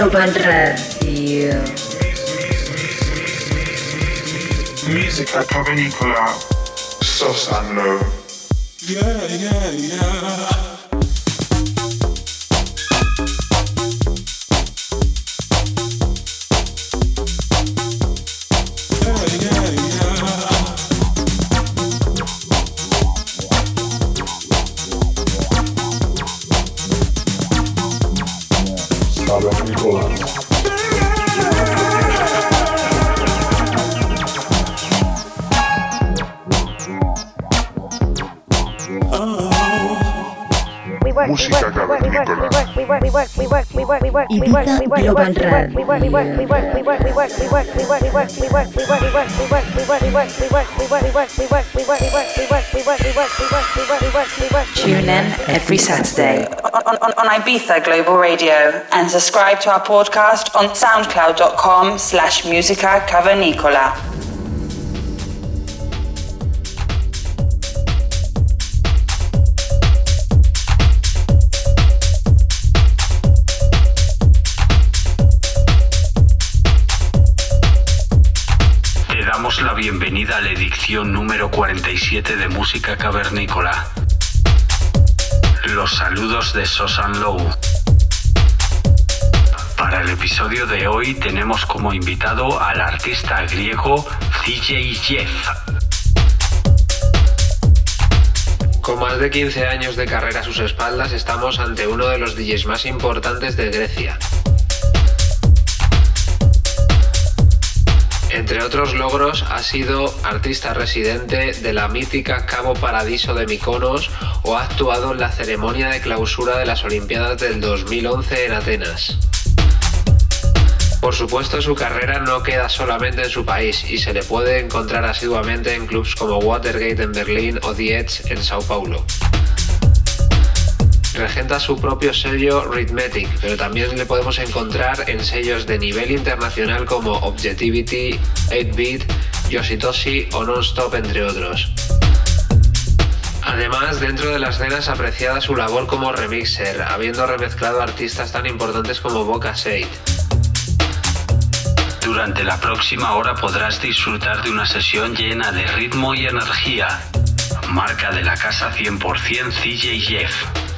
Radio. Musica cavernicola, soft and low. Yeah, yeah, yeah. Ibiza Global Tune in every Saturday on, on, on Ibiza Global Radio and subscribe to our podcast on soundcloud.com slash musica cavernicola. 47 de Música Cavernícola. Los saludos de Sosan Low. Para el episodio de hoy tenemos como invitado al artista griego CJ Jeff. Con más de 15 años de carrera a sus espaldas, estamos ante uno de los DJs más importantes de Grecia. Entre otros logros, ha sido artista residente de la mítica Cabo Paradiso de Mykonos o ha actuado en la ceremonia de clausura de las Olimpiadas del 2011 en Atenas. Por supuesto, su carrera no queda solamente en su país y se le puede encontrar asiduamente en clubs como Watergate en Berlín o The Edge en Sao Paulo. Regenta su propio sello Rhythmatic, pero también le podemos encontrar en sellos de nivel internacional como Objectivity, 8-Bit, Yoshitoshi o Nonstop, entre otros. Además, dentro de la escena es apreciada su labor como remixer, habiendo remezclado artistas tan importantes como Boca Shade. Durante la próxima hora podrás disfrutar de una sesión llena de ritmo y energía. Marca de la casa 100% CJ Jeff.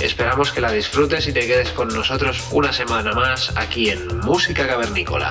Esperamos que la disfrutes y te quedes con nosotros una semana más aquí en Música Cavernícola.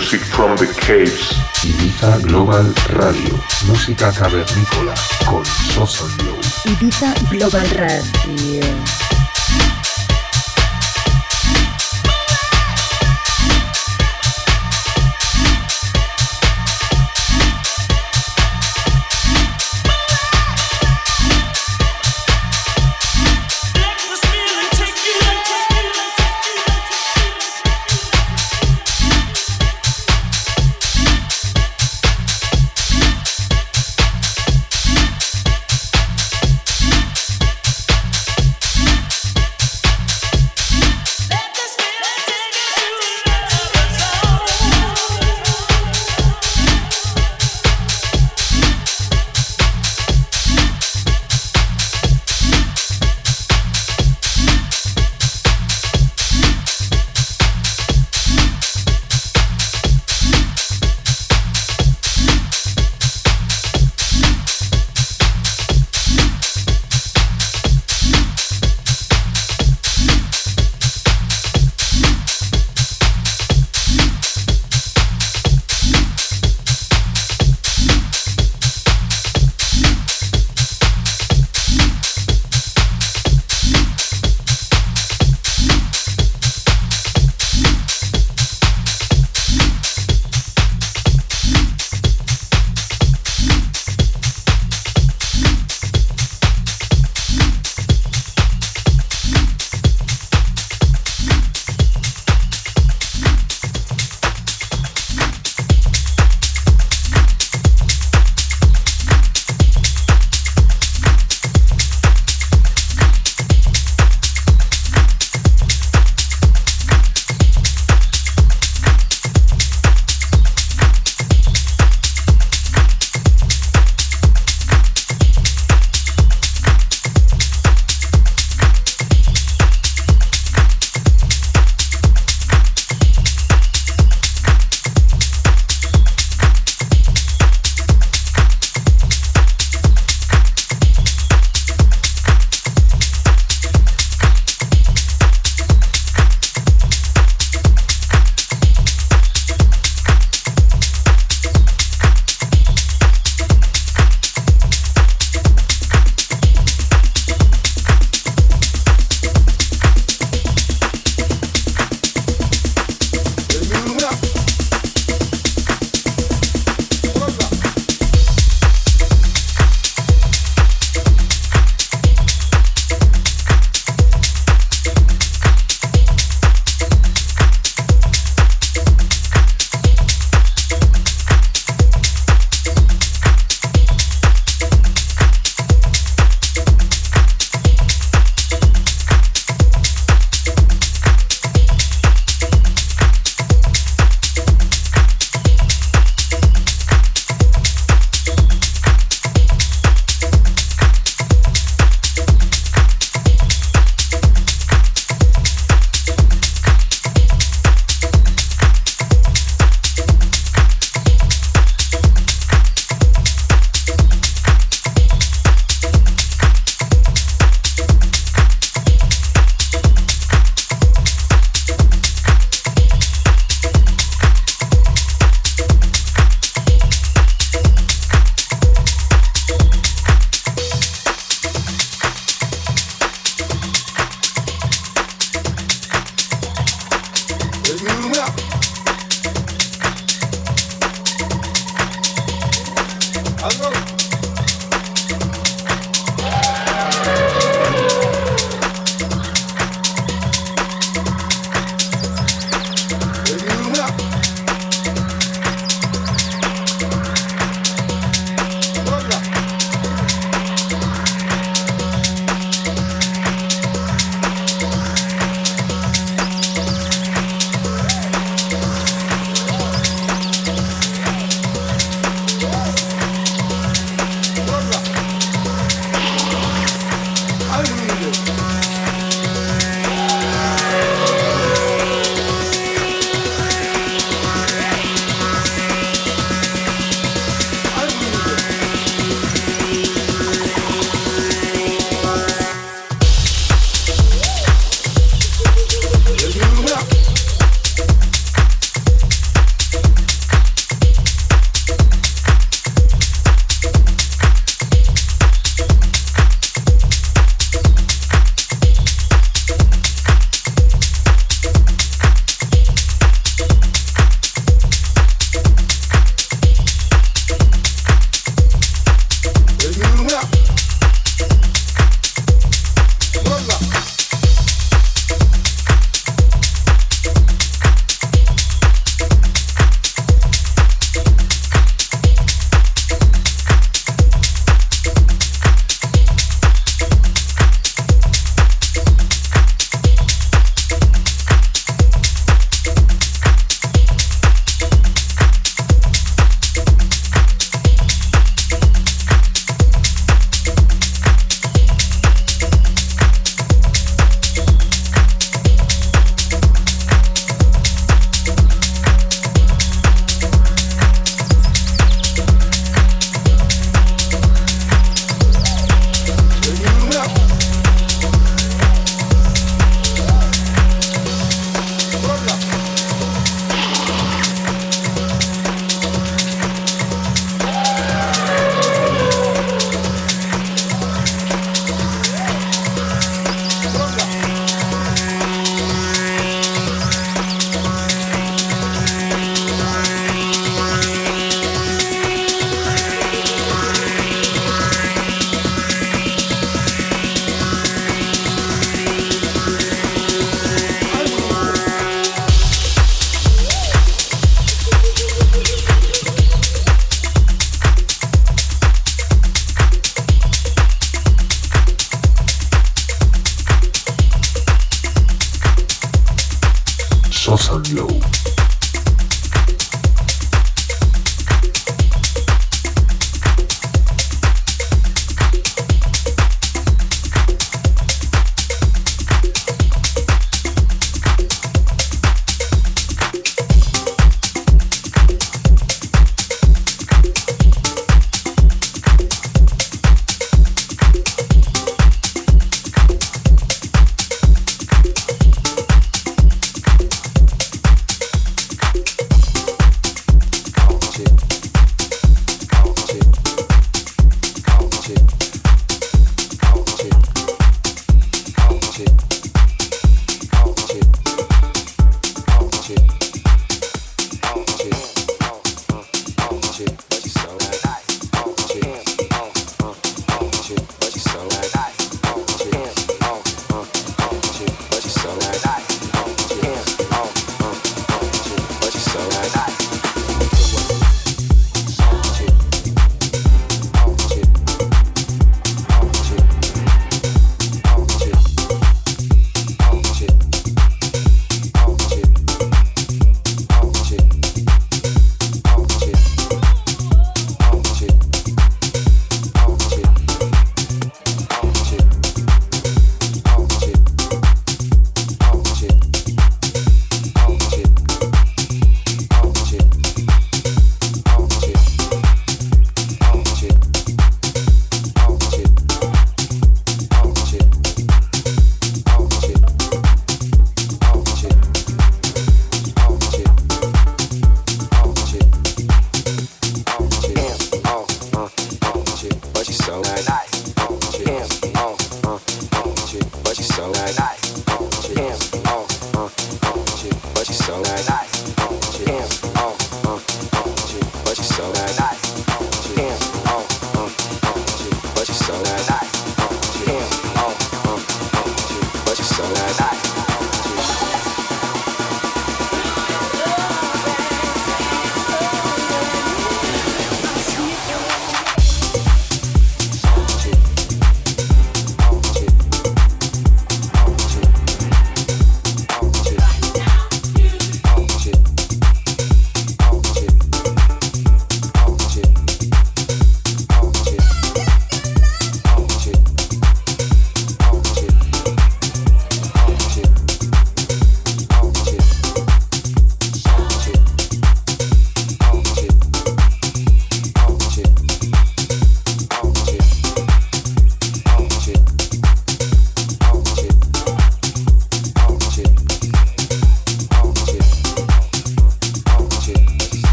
Music from the Caves. Ibiza Global Radio, música cavernícola con Sosan Low. Ibiza Global Radio.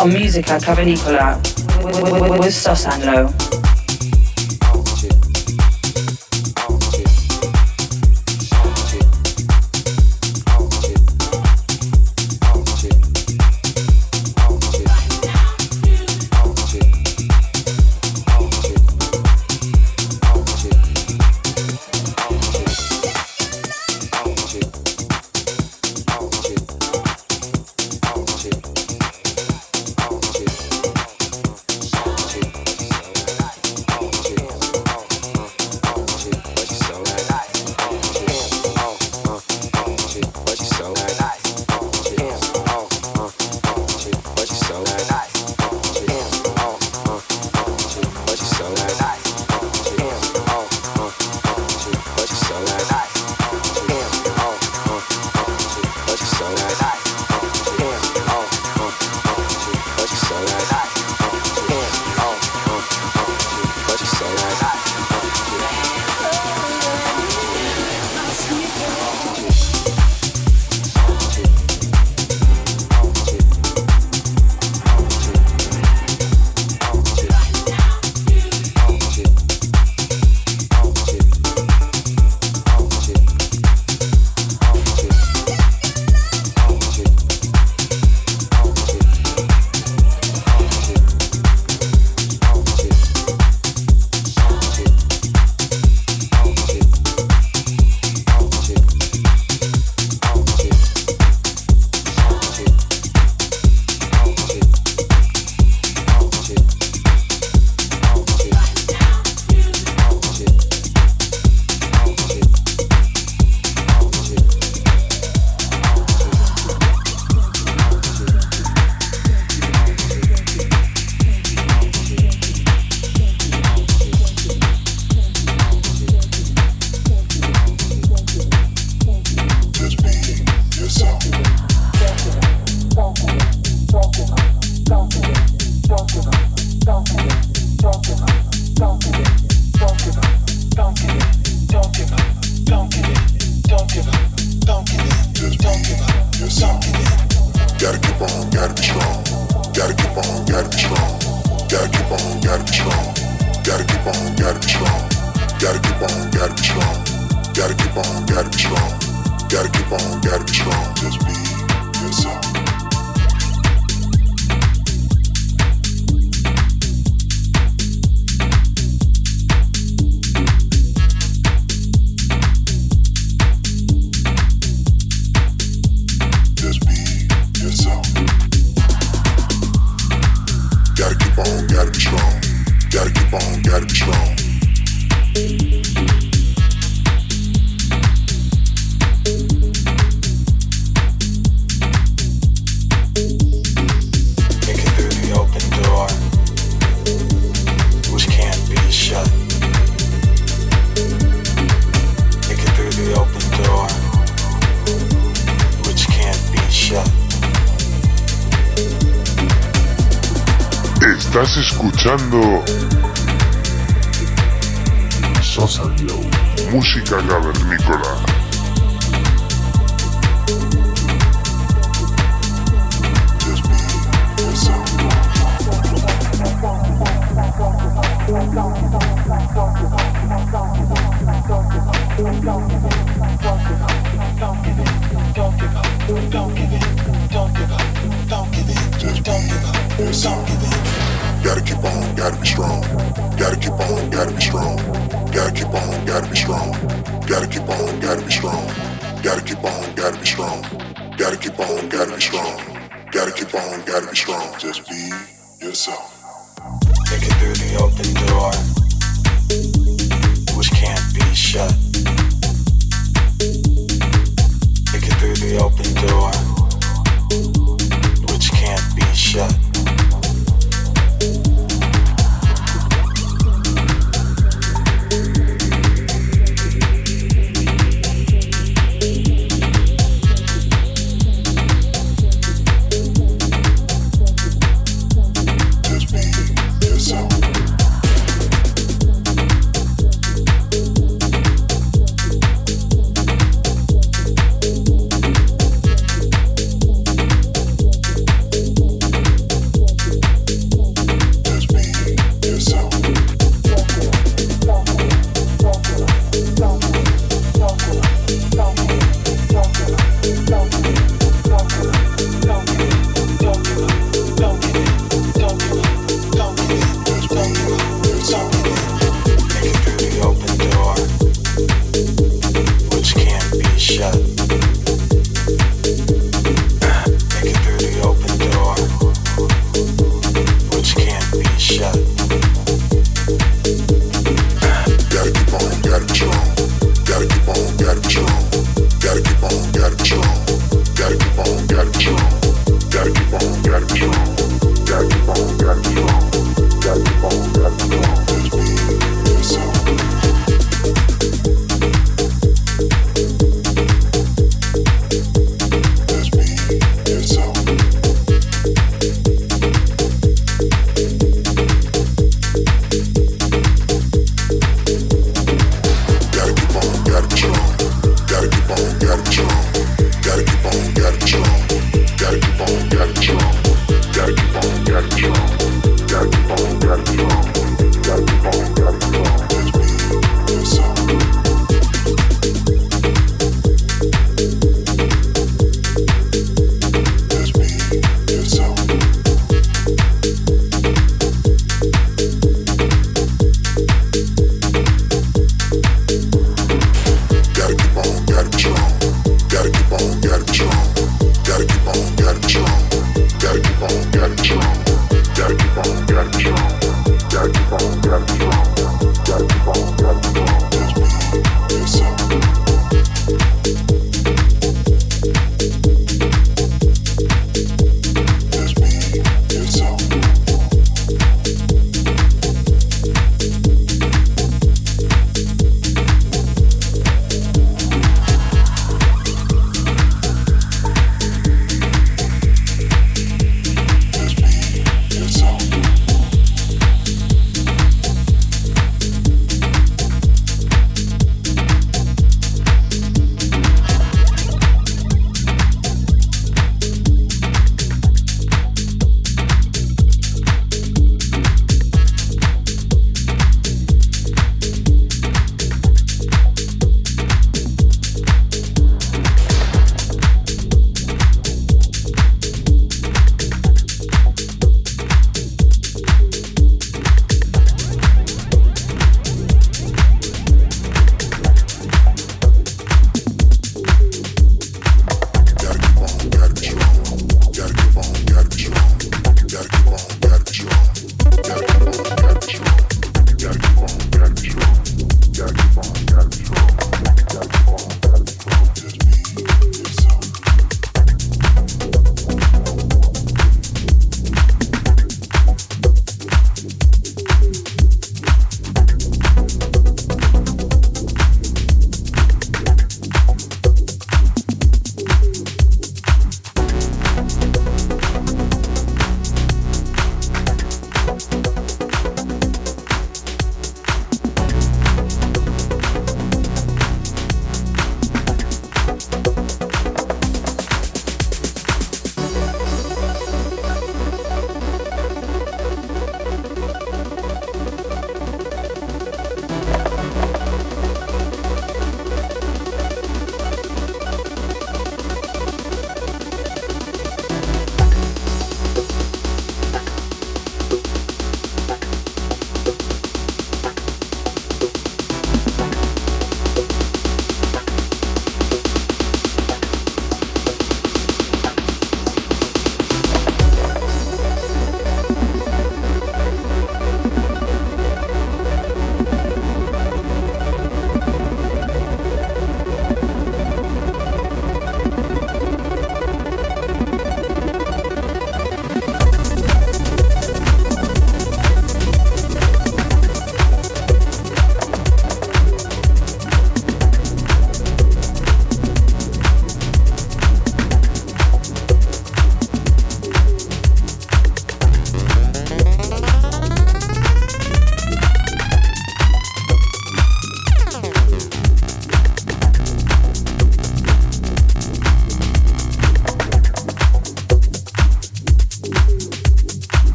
On Musica Cavernicola with Sosanlo.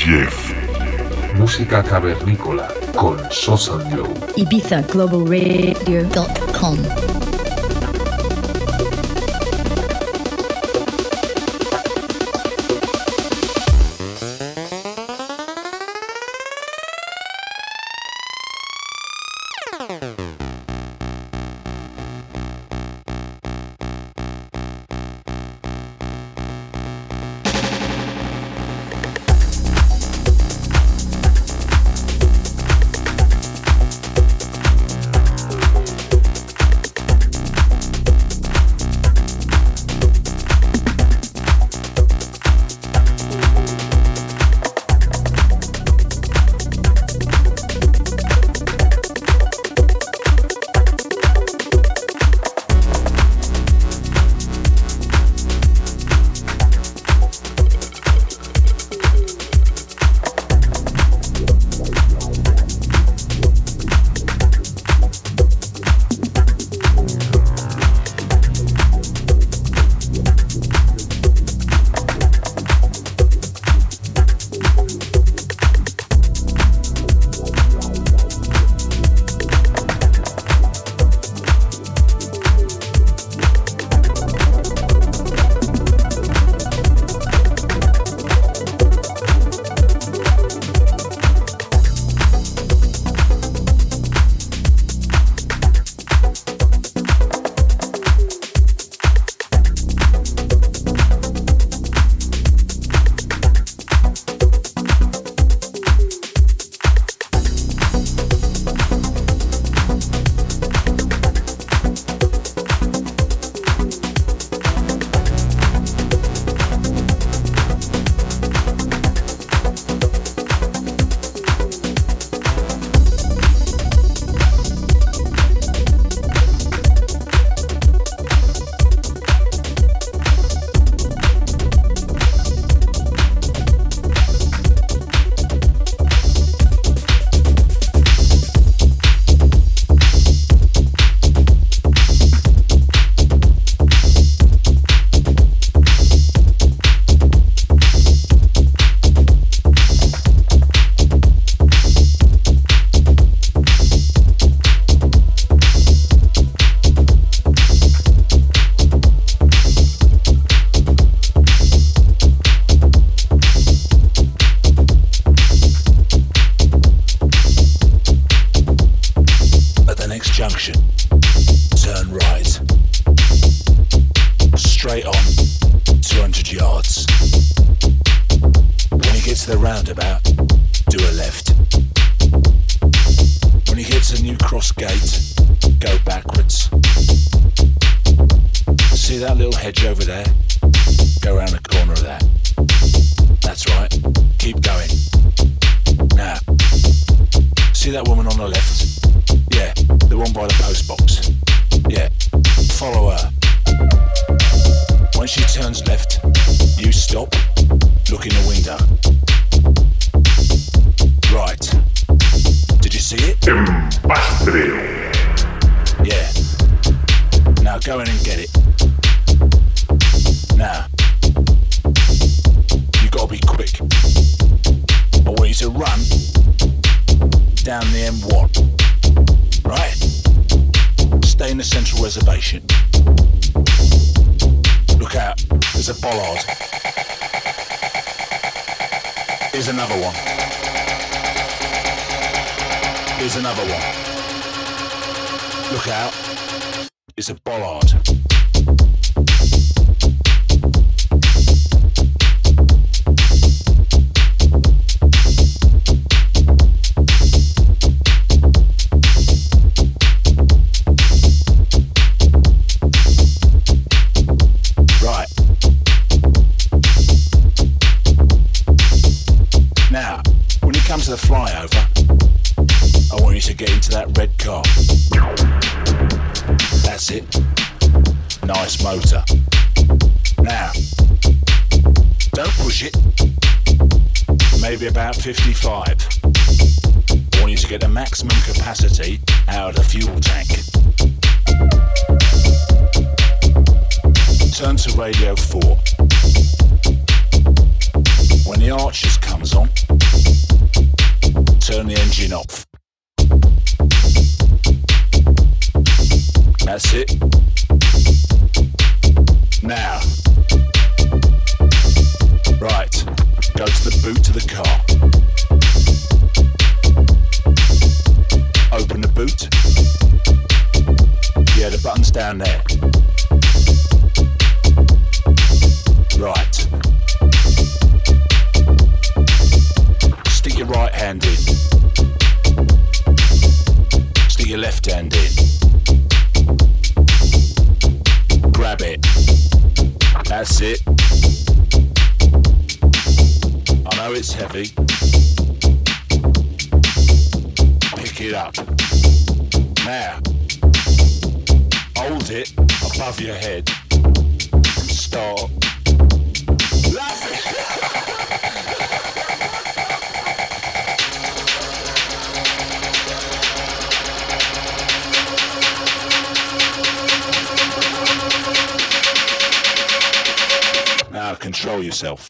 Jeff. Música cavernícola con Sosan Glow. Ibiza Global roundabout, do a left. When you get a new cross gate, go backwards. See that little hedge over there? Another one. Here's another one. Look out, it's a bollard. 55. I want you to get the maximum capacity out of the fuel tank. Turn to radio 4. When the Archers comes on, turn the engine off. That's it. Now. Right. Go to the boot of the car. Open the boot. Yeah, the button's down there. Right. Stick your right hand in. Stick your left hand in. Grab it. That's it. Know it's heavy. Pick it up. Now, hold it above your head. Start. Now control yourself.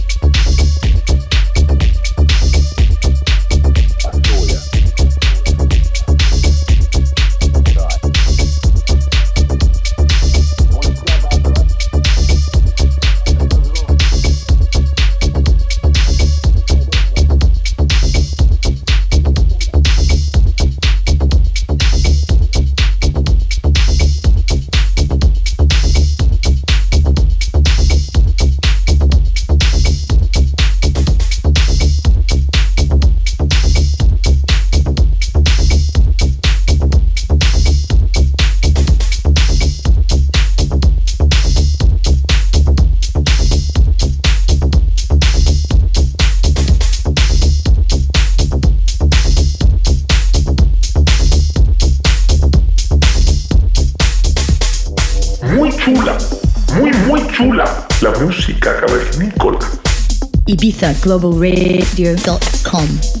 IbizaGlobalRadio.com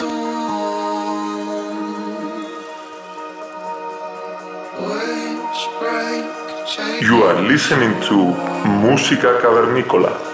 You are listening to Música Cavernícola.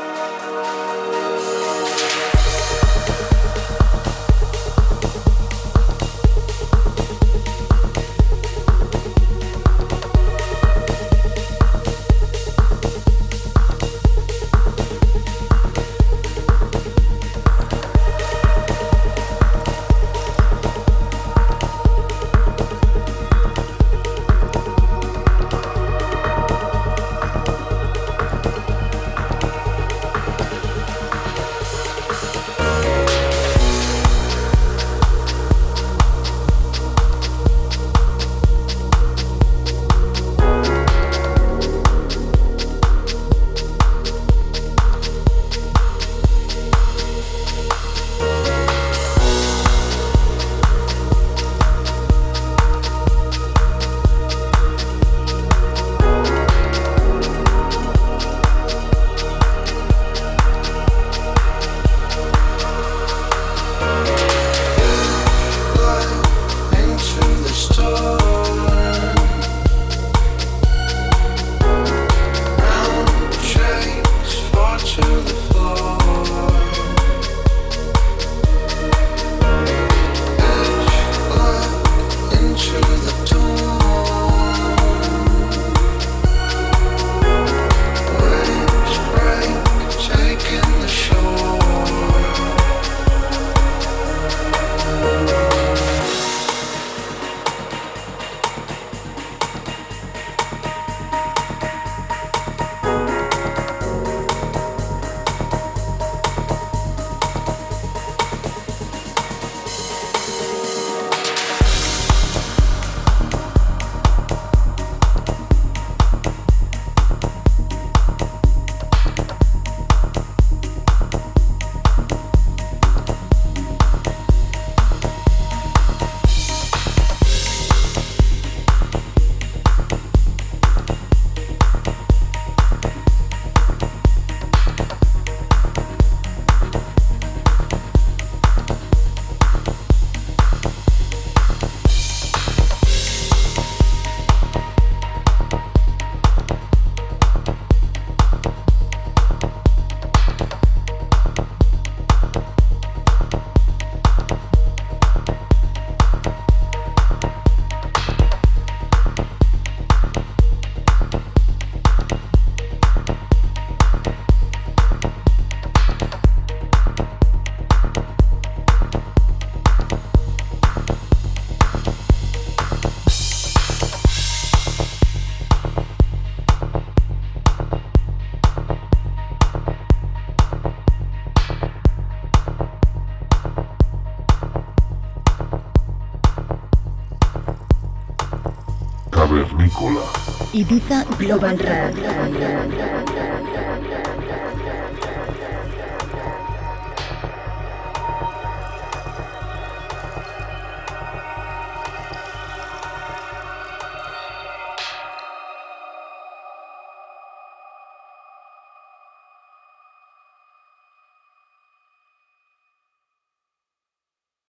Ibiza Global Radio.